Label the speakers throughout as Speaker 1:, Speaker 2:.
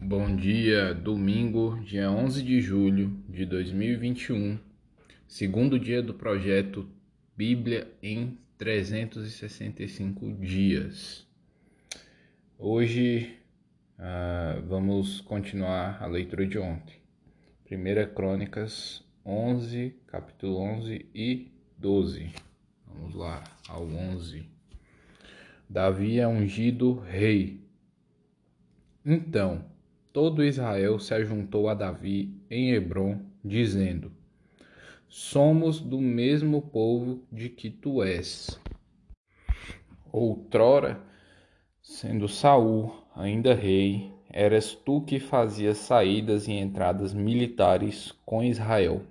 Speaker 1: Bom dia, domingo, dia 11 de julho de 2021, segundo dia do projeto Bíblia em 365 dias. Hoje uh, vamos continuar a leitura de ontem. Primeira Crônicas 11, capítulo 11 e 12. Vamos lá, ao 11. Davi é ungido rei. Então, todo Israel se ajuntou a Davi em Hebron, dizendo: Somos do mesmo povo de que tu és. Outrora, sendo Saul ainda rei, eras tu que fazias saídas e entradas militares com Israel.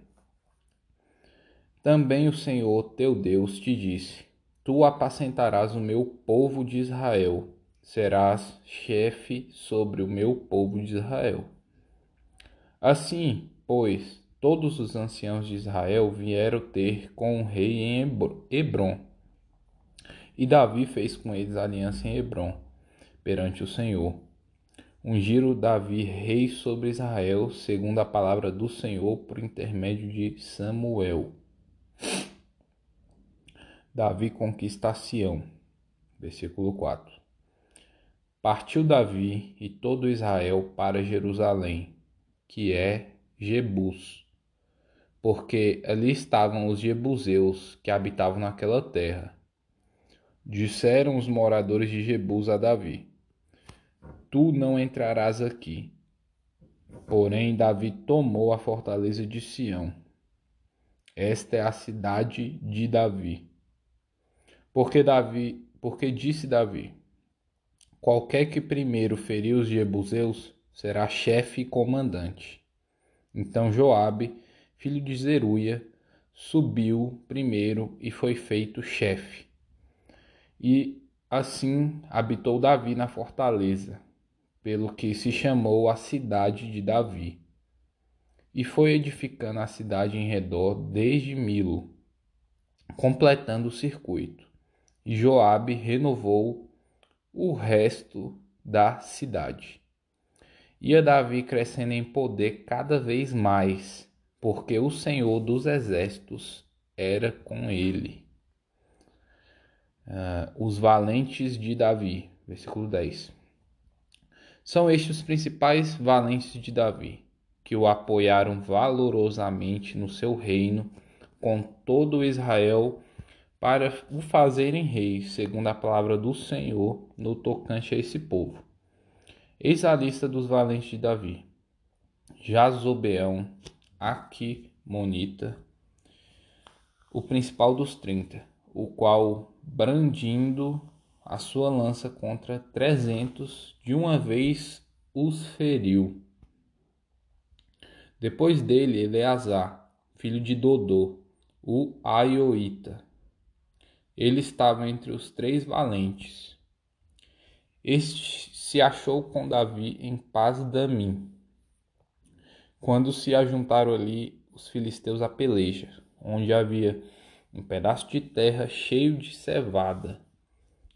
Speaker 1: Também o Senhor teu Deus te disse: Tu apacentarás o meu povo de Israel serás chefe sobre o meu povo de Israel. Assim, pois, todos os anciãos de Israel vieram ter com o rei em Hebron. E Davi fez com eles aliança em Hebron, perante o Senhor. Ungiram Davi rei sobre Israel, segundo a palavra do Senhor, por intermédio de Samuel. Davi conquista Sião. Versículo 4. Partiu Davi e todo Israel para Jerusalém, que é Jebus, porque ali estavam os jebuseus que habitavam naquela terra. Disseram os moradores de Jebus a Davi: Tu não entrarás aqui. Porém, Davi tomou a fortaleza de Sião. Esta é a cidade de Davi. Porque Davi, porque disse Davi: Qualquer que primeiro ferir os jebuseus será chefe e comandante. Então Joabe, filho de Zeruia, subiu primeiro e foi feito chefe. E assim habitou Davi na fortaleza, pelo que se chamou a cidade de Davi. E foi edificando a cidade em redor desde Milo, completando o circuito. E Joabe renovou o resto da cidade. Ia Davi crescendo em poder cada vez mais, porque o Senhor dos exércitos era com ele. Uh, os valentes de Davi, versículo 10. São estes os principais valentes de Davi, que o apoiaram valorosamente no seu reino, com todo Israel para o fazerem rei, segundo a palavra do Senhor, no tocante a esse povo. Eis a lista dos valentes de Davi: Jazobeão, Aquimonita, o principal dos trinta, o qual, brandindo a sua lança contra trezentos, de uma vez os feriu. Depois dele, Eleazar, filho de Dodô, o Aioíta, ele estava entre os três valentes. Este se achou com Davi em paz Damim, quando se ajuntaram ali os filisteus à peleja, onde havia um pedaço de terra cheio de cevada,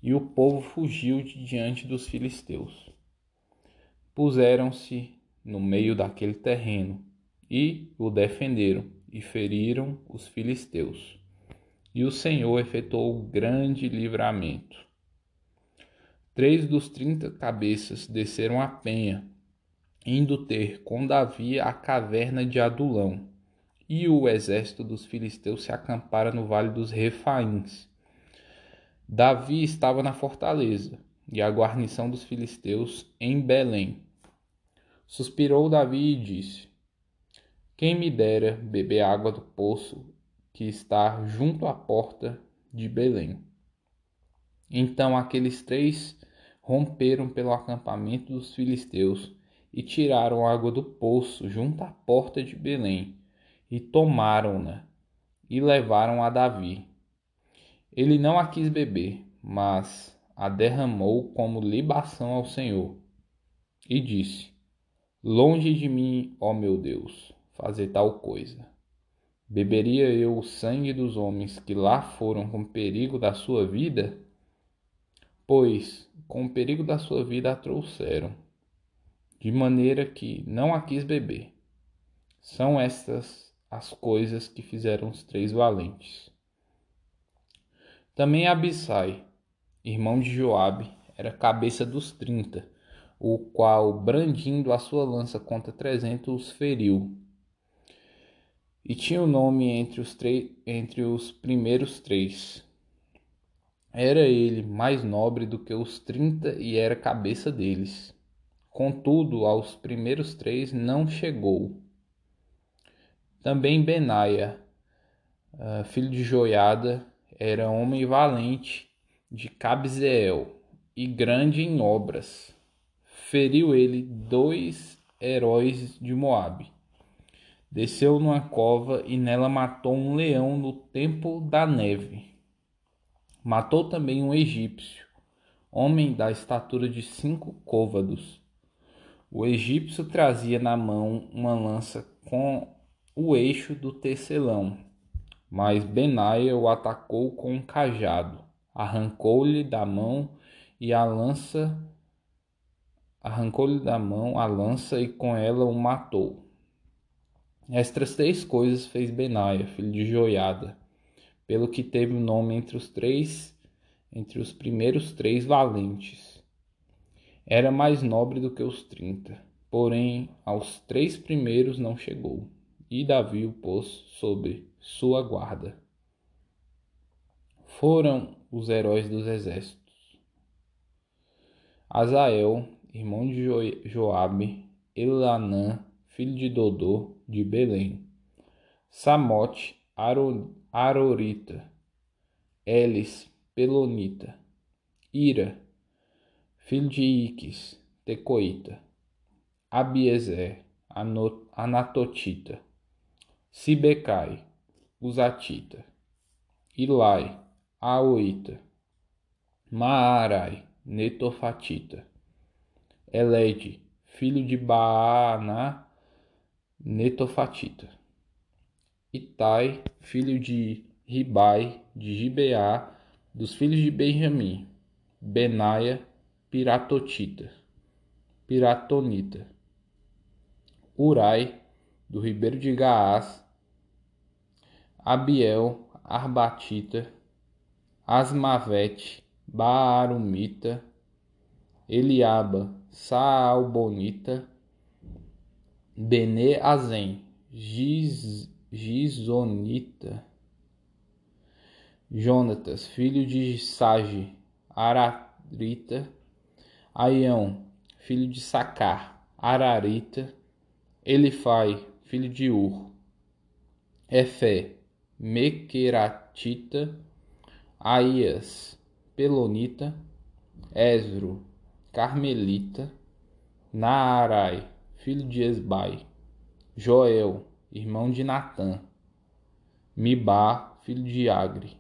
Speaker 1: e o povo fugiu de diante dos filisteus. Puseram-se no meio daquele terreno e o defenderam e feriram os filisteus e o Senhor efetuou grande livramento. Três dos trinta cabeças desceram a penha, indo ter com Davi a caverna de Adulão, e o exército dos filisteus se acampara no vale dos Refaíns. Davi estava na fortaleza, e a guarnição dos filisteus em Belém. Suspirou Davi e disse: Quem me dera beber água do poço que está junto à porta de Belém. Então aqueles três romperam pelo acampamento dos filisteus e tiraram água do poço junto à porta de Belém e tomaram-na e levaram a Davi. Ele não a quis beber, mas a derramou como libação ao Senhor e disse: Longe de mim, ó meu Deus, fazer tal coisa. Beberia eu o sangue dos homens que lá foram com perigo da sua vida? Pois com o perigo da sua vida a trouxeram. de maneira que não a quis beber. São estas as coisas que fizeram os três valentes. Também Abissai, irmão de Joabe, era cabeça dos trinta, o qual, brandindo a sua lança contra trezentos, os feriu. E tinha o nome entre os, entre os primeiros três. Era ele mais nobre do que os trinta e era cabeça deles. Contudo, aos primeiros três não chegou. Também Benaia, ah, filho de Joiada, era homem valente de Cabzeel e grande em obras. Feriu ele dois heróis de Moabe. Desceu numa cova e nela matou um leão no tempo da neve. Matou também um egípcio, homem da estatura de cinco côvados. O egípcio trazia na mão uma lança com o eixo do tecelão, mas Benaia o atacou com um cajado, arrancou-lhe da mão e a lança arrancou-lhe da mão a lança e com ela o matou. Estas três coisas fez Benaia, filho de Joiada, pelo que teve o nome entre os três, entre os primeiros três valentes. Era mais nobre do que os trinta, porém aos três primeiros não chegou, e Davi o pôs sobre sua guarda. Foram os heróis dos exércitos Azael, irmão de Joabe, Elanã, filho de Dodô, de Belém, Samote, Arorita, Elis, Pelonita, Ira, filho de Iques, Tecoita, Abiezer, Anatotita, Sibecai, Uzatita, Ilai, Aoita, Maarai, Netofatita. Elede, filho de Baaná, Netofatita. Itai, filho de Ribai, de Gibeá, dos filhos de Benjamim. Benaia, Piratotita. Piratonita. Urai, do ribeiro de Gaás. Abiel, Arbatita. Asmavete, Baarumita, Eliaba, Saalbonita, Bene Azen, Giz, Gizonita, Jonatas, filho de Sage, Ararita, Aião, filho de Sacar, Ararita, Elifai, filho de Ur, Efé, Mequeratita, Aías, Pelonita, Esro, Carmelita, Naarai, filho de Esbai, Joel, irmão de Natã, Mibá, filho de Agre,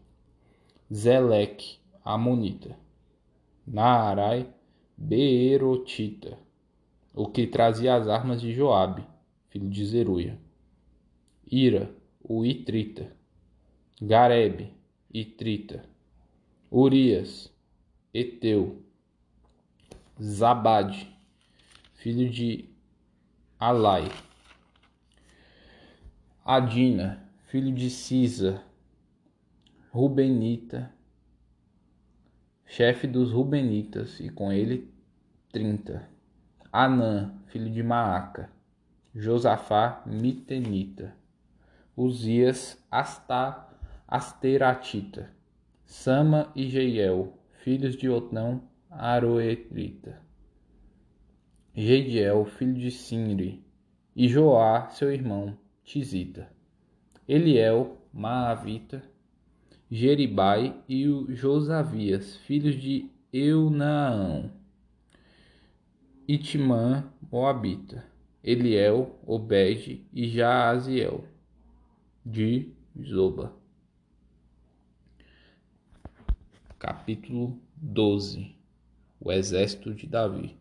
Speaker 1: Zeleque, Amonita, Naarai, Beerotita, o que trazia as armas de Joabe, filho de Zeruia, Ira, o Itrita, Garebe, Itrita, Urias, Eteu, Zabade, filho de Alai, Adina, filho de Cisa, Rubenita, chefe dos Rubenitas, e com ele trinta. Anã, filho de Maaca, Josafá, Mitenita, Uzias, Asta, Asteratita, Sama e Jeiel, filhos de Otão, Aroerita. Jeiel, filho de Sinri, e Joá, seu irmão, Tizita. Eliel, Maavita, Jeribai e o Josavias, filhos de Eunaão. Itimã, Moabita. Eliel, Obed e Jaaziel, de Zoba. Capítulo 12 O exército de Davi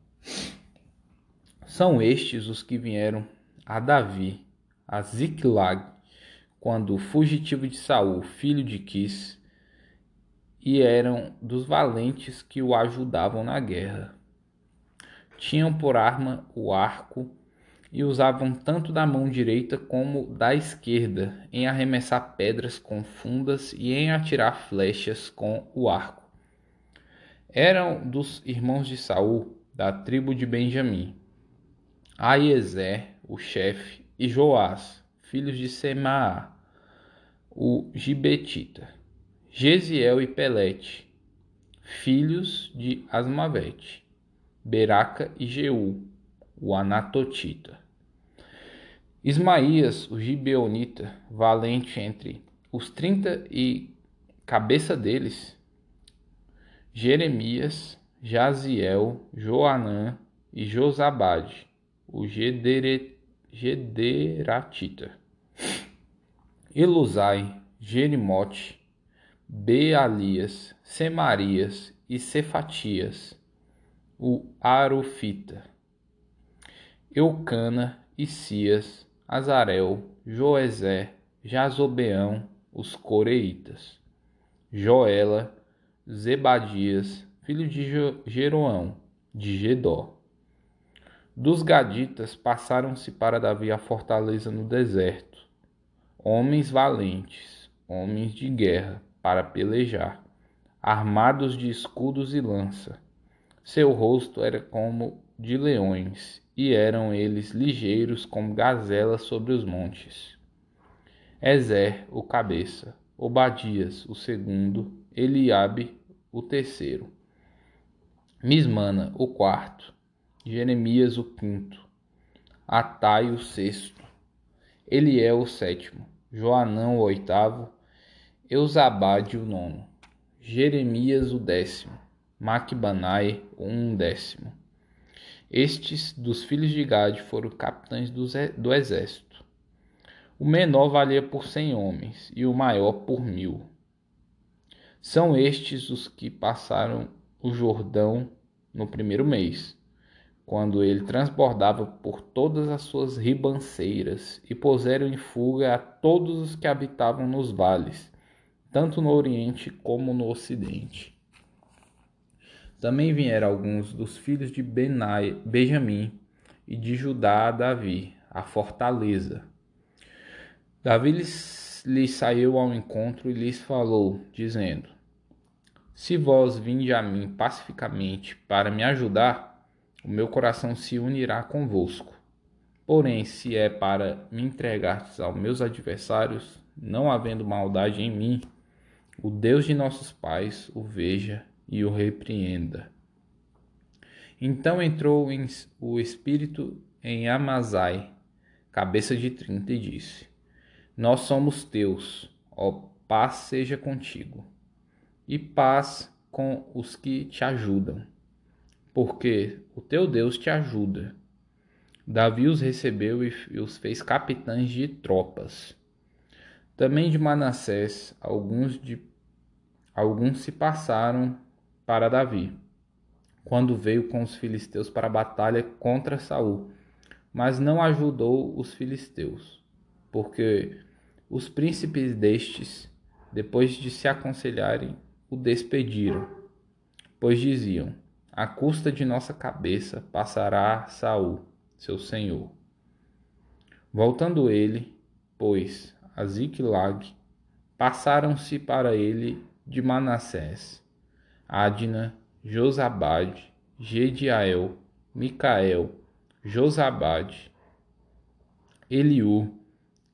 Speaker 1: São estes os que vieram a Davi, a Ziklag, quando fugitivo de Saul, filho de Quis, e eram dos valentes que o ajudavam na guerra. Tinham por arma o arco e usavam tanto da mão direita como da esquerda em arremessar pedras com fundas e em atirar flechas com o arco. Eram dos irmãos de Saul, da tribo de Benjamim. Aiezer, o chefe, e Joás, filhos de Semaá, o Gibetita, Gesiel e Pelete, filhos de Asmavete, Beraca e Jeú, o Anatotita. Ismaías, o Gibeonita, valente entre os trinta e cabeça deles, Jeremias, Jaziel, Joanã e Josabade, o Gederatita. Elusai, Jerimote, Bealias, Semarias e Cefatias, o Arufita, Eucana Cias, Azarel, Joezé, Jazobeão, os Coreitas, Joela, Zebadias, filho de Jeroão, de Gedó. Dos Gaditas passaram-se para Davi a fortaleza no deserto, homens valentes, homens de guerra, para pelejar, armados de escudos e lança. Seu rosto era como de leões, e eram eles ligeiros como gazelas sobre os montes. Ezer, o cabeça, Obadias, o segundo, Eliabe, o terceiro, Mismana, o quarto, Jeremias, o quinto, Atai, o sexto, Eliel, o sétimo, Joanão, o oitavo, Eusabade, o nono, Jeremias, o décimo, Macbanai, o undécimo. Estes dos filhos de Gade foram capitães do exército. O menor valia por cem homens e o maior por mil. São estes os que passaram o Jordão no primeiro mês, quando ele transbordava por todas as suas ribanceiras, e puseram em fuga a todos os que habitavam nos vales, tanto no Oriente como no Ocidente. Também vieram alguns dos filhos de Benai, Benjamim e de Judá a Davi, a fortaleza. Davi lhes, lhes saiu ao encontro e lhes falou, dizendo: Se vós vinde a mim pacificamente para me ajudar, o meu coração se unirá convosco. Porém, se é para me entregar aos meus adversários, não havendo maldade em mim, o Deus de nossos pais o veja e o repreenda. Então entrou o espírito em Amazai, cabeça de trinta, e disse: Nós somos teus, ó paz seja contigo, e paz com os que te ajudam, porque o teu Deus te ajuda. Davi os recebeu e os fez capitães de tropas. Também de Manassés, alguns, de, alguns se passaram para Davi, quando veio com os filisteus para a batalha contra Saul, mas não ajudou os filisteus, porque os príncipes destes, depois de se aconselharem, o despediram, pois diziam: a custa de nossa cabeça passará Saul, seu senhor. Voltando ele, pois, a Ziklag, passaram-se para ele de Manassés Adna, Josabade, Gediael, Micael, Josabade, Eliú,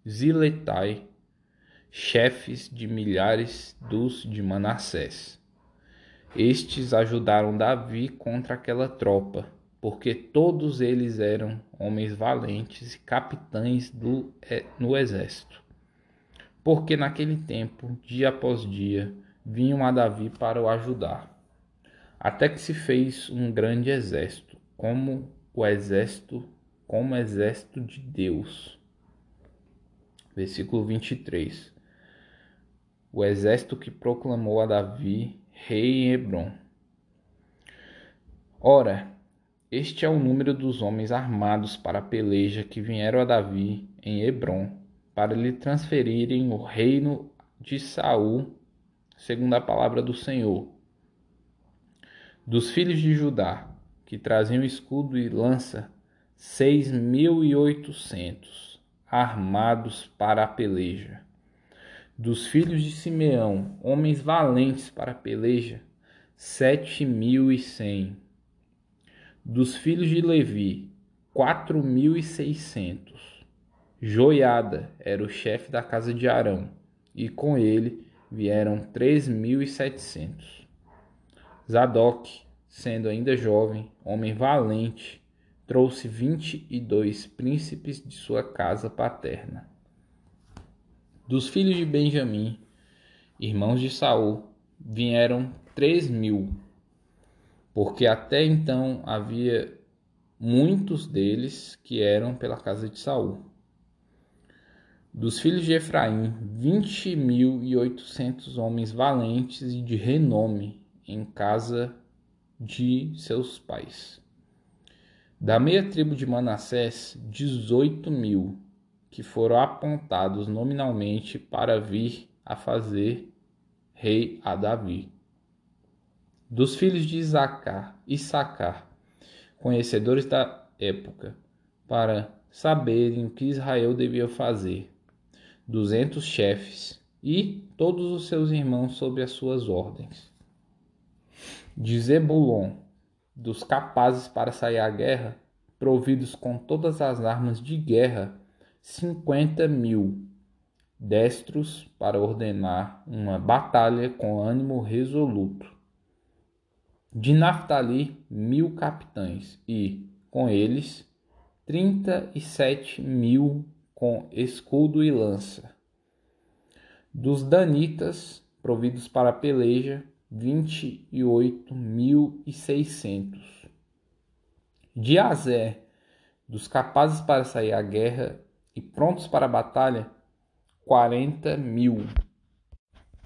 Speaker 1: Ziletai, chefes de milhares dos de Manassés. Estes ajudaram Davi contra aquela tropa, porque todos eles eram homens valentes e capitães do, no exército. Porque naquele tempo, dia após dia, vinham a Davi para o ajudar. Até que se fez um grande exército, como o exército, como o exército de Deus. Versículo 23. O exército que proclamou a Davi rei em Hebron. Ora, este é o número dos homens armados para a peleja que vieram a Davi em Hebron, para lhe transferirem o reino de Saul segundo a palavra do Senhor. Dos filhos de Judá, que traziam escudo e lança, seis mil e oitocentos, armados para a peleja. Dos filhos de Simeão, homens valentes para a peleja, sete mil e cem. Dos filhos de Levi, quatro mil e seiscentos. Joiada era o chefe da casa de Arão, e com ele vieram três mil e setecentos. Zadok, sendo ainda jovem, homem valente, trouxe vinte e dois príncipes de sua casa paterna. Dos filhos de Benjamim, irmãos de Saul, vieram três mil, porque até então havia muitos deles que eram pela casa de Saul. Dos filhos de Efraim, vinte mil e oitocentos homens valentes e de renome em casa de seus pais. Da meia tribo de Manassés, dezoito mil, que foram apontados nominalmente para vir a fazer rei a Davi. Dos filhos de Isacar, Issacar, conhecedores da época, para saberem o que Israel devia fazer, duzentos chefes e todos os seus irmãos sob as suas ordens. De Zebulon, dos capazes para sair à guerra, providos com todas as armas de guerra cinquenta mil destros para ordenar uma batalha com ânimo resoluto. De Naphtali, mil capitães, e, com eles, trinta e sete mil com escudo e lança. Dos Danitas, providos para a peleja, vinte e oito mil e seiscentos. De Azé, dos capazes para sair à guerra, e prontos para a batalha, quarenta mil.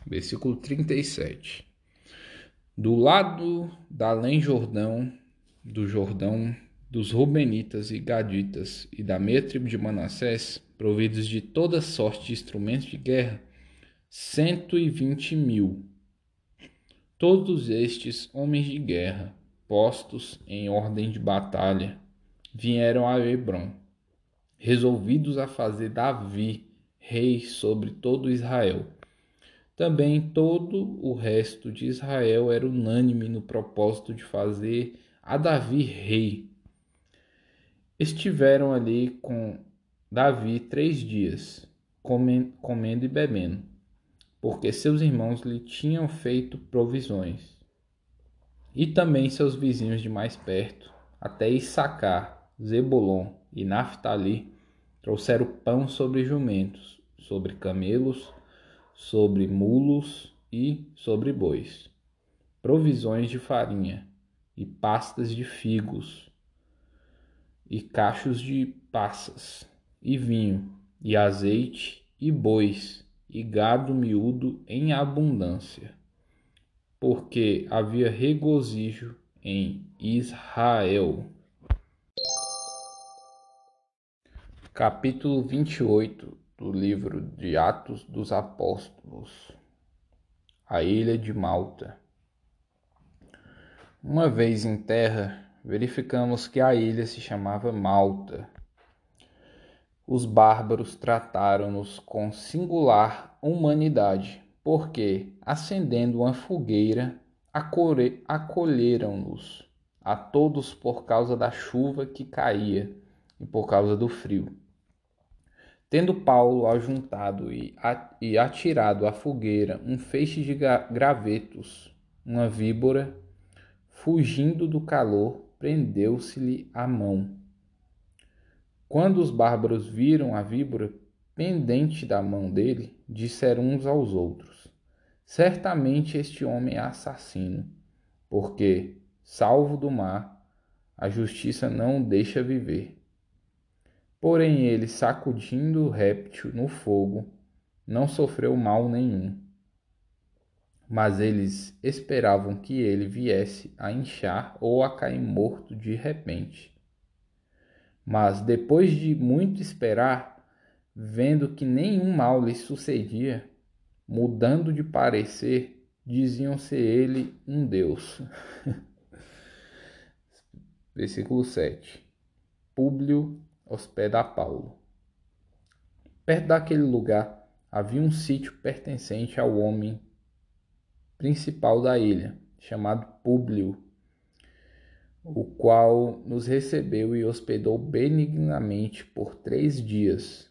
Speaker 1: Versículo 37. Do lado da além Jordão, do Jordão, dos Rubenitas e Gaditas e da meia tribo de Manassés, providos de toda sorte de instrumentos de guerra, cento e vinte mil. Todos estes homens de guerra, postos em ordem de batalha, vieram a Hebron resolvidos a fazer Davi rei sobre todo Israel. Também todo o resto de Israel era unânime no propósito de fazer a Davi rei. Estiveram ali com Davi três dias, comendo e bebendo, porque seus irmãos lhe tinham feito provisões. E também seus vizinhos de mais perto, até Issacar, Zebulon e Naphtali trouxeram pão sobre jumentos, sobre camelos, sobre mulos e sobre bois, provisões de farinha e pastas de figos e cachos de passas e vinho e azeite e bois e gado miúdo em abundância, porque havia regozijo em Israel. Capítulo 28 do livro de Atos dos Apóstolos A Ilha de Malta Uma vez em terra, verificamos que a ilha se chamava Malta. Os bárbaros trataram-nos com singular humanidade, porque, acendendo uma fogueira, acolheram-nos a todos por causa da chuva que caía e por causa do frio. Tendo Paulo ajuntado e atirado à fogueira um feixe de gravetos, uma víbora, fugindo do calor, prendeu-se-lhe a mão. Quando os bárbaros viram a víbora pendente da mão dele, disseram uns aos outros: Certamente este homem é assassino, porque, salvo do mar, a justiça não o deixa viver. Porém, ele, sacudindo o réptil no fogo, não sofreu mal nenhum. Mas eles esperavam que ele viesse a inchar ou a cair morto de repente. Mas depois de muito esperar, vendo que nenhum mal lhe sucedia, mudando de parecer, diziam ser ele um Deus. Versículo 7. Públio hospeda Paulo. Perto daquele lugar havia um sítio pertencente ao homem principal da ilha, chamado Públio, o qual nos recebeu e hospedou benignamente por três dias.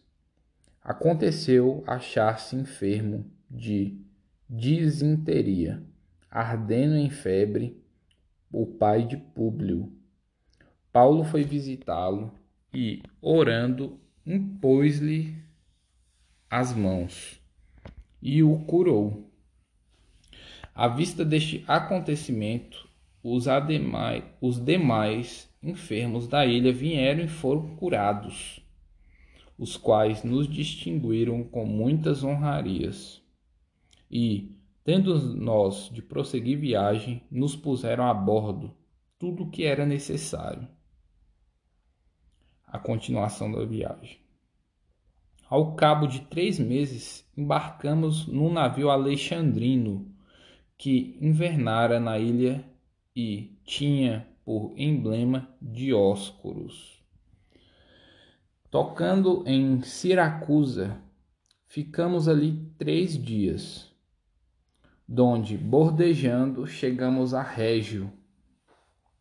Speaker 1: Aconteceu achar-se enfermo de disenteria, ardendo em febre, o pai de Públio. Paulo foi visitá-lo e, orando, impôs-lhe as mãos e o curou. À vista deste acontecimento, os, ademais, os demais enfermos da ilha vieram e foram curados, os quais nos distinguiram com muitas honrarias. E, tendo nós de prosseguir viagem, nos puseram a bordo tudo o que era necessário. A continuação da viagem. Ao cabo de três meses, embarcamos num navio alexandrino que invernara na ilha e tinha por emblema Dióscuros. Tocando em Siracusa, ficamos ali três dias, donde, bordejando, chegamos a Régio.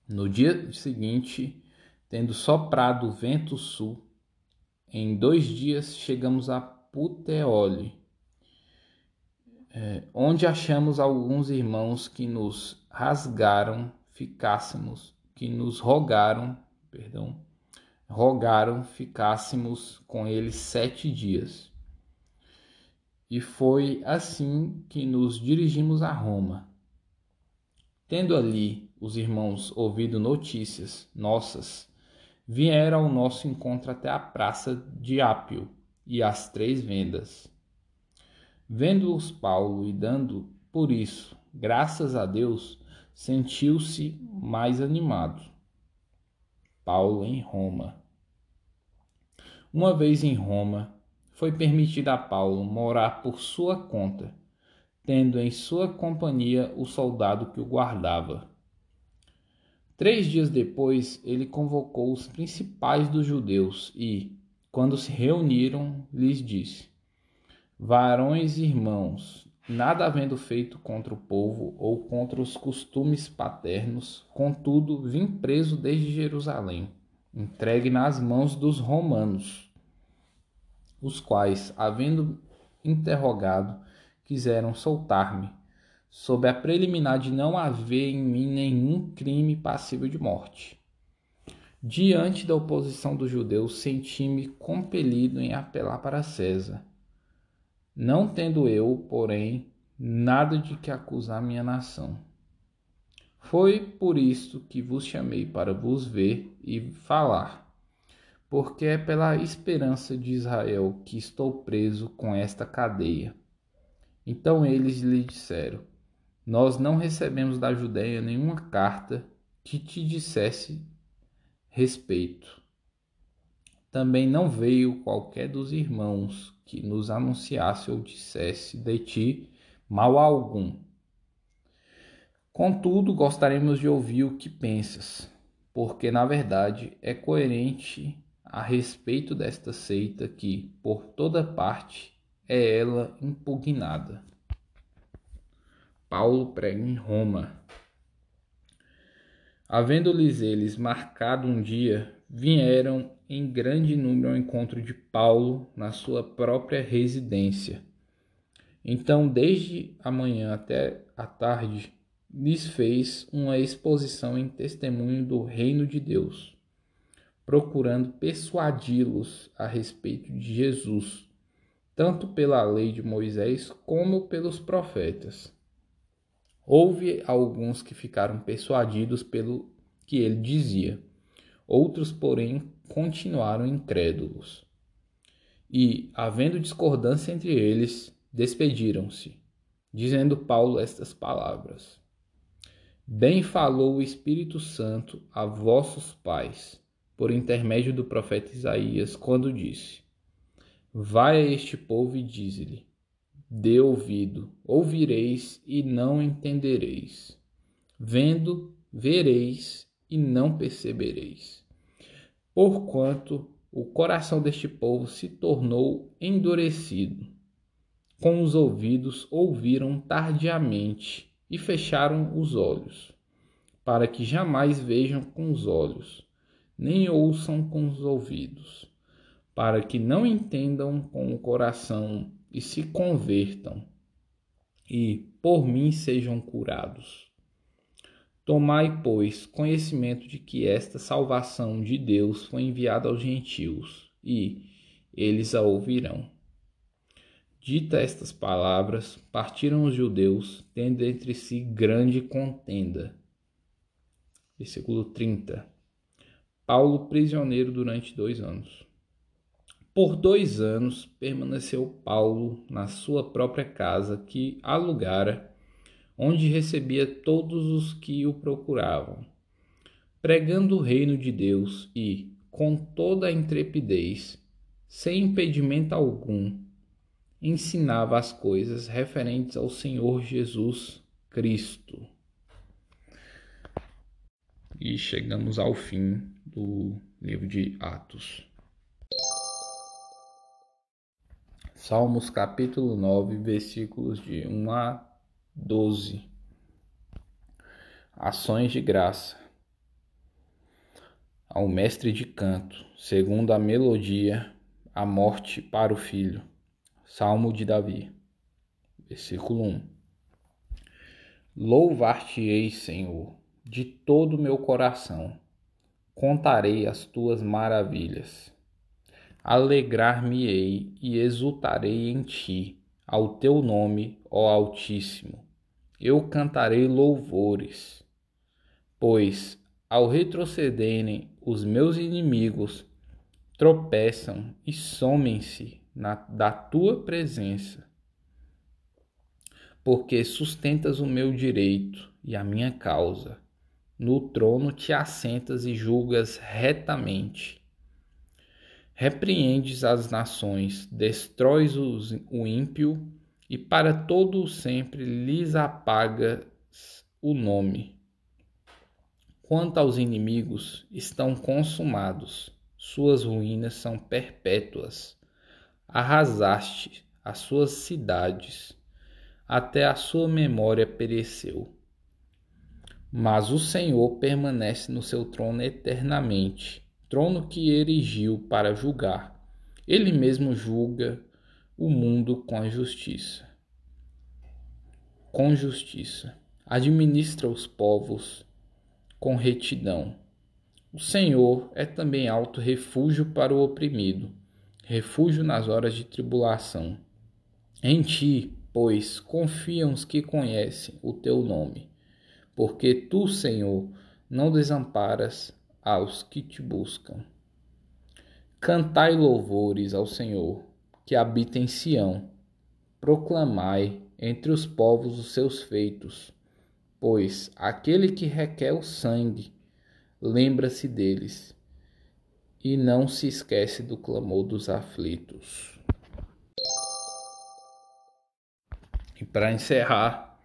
Speaker 1: No dia seguinte, tendo soprado o vento sul, em dois dias chegamos a Puteoli, é, onde achamos alguns irmãos que nos rasgaram, ficássemos, que nos rogaram, perdão, rogaram ficássemos com eles sete dias. E foi assim que nos dirigimos a Roma. Tendo ali os irmãos ouvido notícias nossas, vieram ao nosso encontro até a praça de Ápio e as três vendas Vendo-os Paulo e dando por isso graças a Deus, sentiu-se mais animado. Paulo em Roma. Uma vez em Roma, foi permitido a Paulo morar por sua conta, tendo em sua companhia o soldado que o guardava. Três dias depois, ele convocou os principais dos judeus e, quando se reuniram, lhes disse: Varões e irmãos, nada havendo feito contra o povo ou contra os costumes paternos, contudo vim preso desde Jerusalém, entregue nas mãos dos romanos, os quais, havendo interrogado, quiseram soltar-me, sob a preliminar de não haver em mim nenhum crime passível de morte. Diante da oposição dos judeus, senti-me compelido em apelar para César não tendo eu, porém, nada de que acusar minha nação. Foi por isto que vos chamei para vos ver e falar, porque é pela esperança de Israel que estou preso com esta cadeia. Então eles lhe disseram: Nós não recebemos da Judéia nenhuma carta que te dissesse respeito. Também não veio qualquer dos irmãos que nos anunciasse ou dissesse de ti mal algum. Contudo, gostaríamos de ouvir o que pensas, porque na verdade é coerente a respeito desta seita que, por toda parte, é ela impugnada. Paulo prega em Roma. Havendo-lhes eles marcado um dia, vieram em grande número ao encontro de Paulo na sua própria residência. Então, desde a manhã até a tarde, lhes fez uma exposição em testemunho do reino de Deus, procurando persuadi-los a respeito de Jesus, tanto pela lei de Moisés como pelos profetas. Houve alguns que ficaram persuadidos pelo que ele dizia Outros, porém, continuaram incrédulos. E, havendo discordância entre eles, despediram-se, dizendo Paulo estas palavras: Bem falou o Espírito Santo a vossos pais, por intermédio do profeta Isaías, quando disse: Vai a este povo e dize-lhe: Dê ouvido, ouvireis e não entendereis. Vendo, vereis e não percebereis. Porquanto o coração deste povo se tornou endurecido. Com os ouvidos ouviram tardiamente e fecharam os olhos, para que jamais vejam com os olhos, nem ouçam com os ouvidos, para que não entendam com o coração e se convertam, e por mim sejam curados. Tomai, pois, conhecimento de que esta salvação de Deus foi enviada aos gentios, e eles a ouvirão. Dita estas palavras, partiram os judeus, tendo entre si grande contenda. Versículo 30. Paulo prisioneiro durante dois anos. Por dois anos permaneceu Paulo na sua própria casa que alugara onde recebia todos os que o procuravam, pregando o reino de Deus e, com toda a intrepidez, sem impedimento algum, ensinava as coisas referentes ao Senhor Jesus Cristo. E chegamos ao fim do livro de Atos. Salmos capítulo 9, versículos de 1 a 12 Ações de graça ao mestre de canto, segundo a melodia, a morte para o filho. Salmo de Davi. Versículo 1. Louvar-te-ei, Senhor, de todo o meu coração. Contarei as tuas maravilhas. Alegrar-me-ei e exultarei em ti, ao teu nome, ó Altíssimo eu cantarei louvores, pois ao retrocederem os meus inimigos, tropeçam e somem-se da tua presença. Porque sustentas o meu direito e a minha causa. No trono te assentas e julgas retamente. Repreendes as nações, destróis o ímpio e para todo o sempre lhes apagas o nome. Quanto aos inimigos, estão consumados, suas ruínas são perpétuas. Arrasaste as suas cidades, até a sua memória pereceu. Mas o Senhor permanece no seu trono eternamente, trono que erigiu para julgar. Ele mesmo julga o mundo com justiça. Com justiça, administra os povos com retidão. O Senhor é também alto refúgio para o oprimido, refúgio nas horas de tribulação. Em ti, pois, confiam os que conhecem o teu nome, porque tu, Senhor, não desamparas aos que te buscam. Cantai louvores ao Senhor que habita em Sião. Proclamai entre os povos os seus feitos, pois aquele que requer o sangue lembra-se deles e não se esquece do clamor dos aflitos. E para encerrar,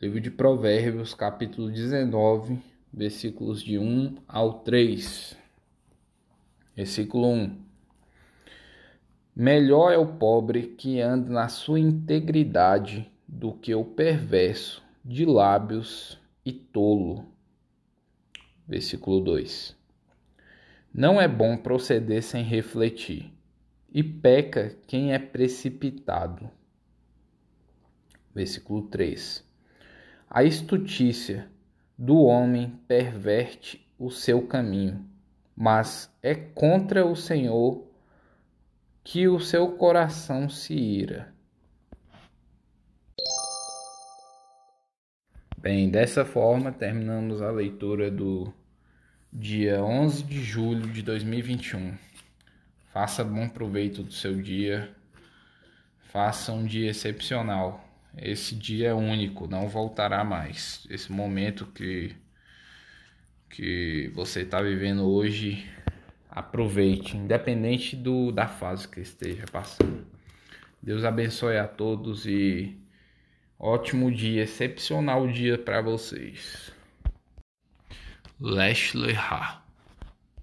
Speaker 1: livro de Provérbios, capítulo 19, versículos de 1 ao 3. Versículo 1. Melhor é o pobre que anda na sua integridade do que o perverso de lábios e tolo. Versículo 2. Não é bom proceder sem refletir, e peca quem é precipitado. Versículo 3. A estutícia do homem perverte o seu caminho, mas é contra o Senhor que o seu coração se ira. Bem, dessa forma terminamos a leitura do dia 11 de julho de 2021. Faça bom proveito do seu dia. Faça um dia excepcional. Esse dia é único, não voltará mais. Esse momento que que você está vivendo hoje aproveite, independente do, da fase que esteja passando. Deus abençoe a todos e ótimo dia, excepcional dia para vocês. Lesh Lehar.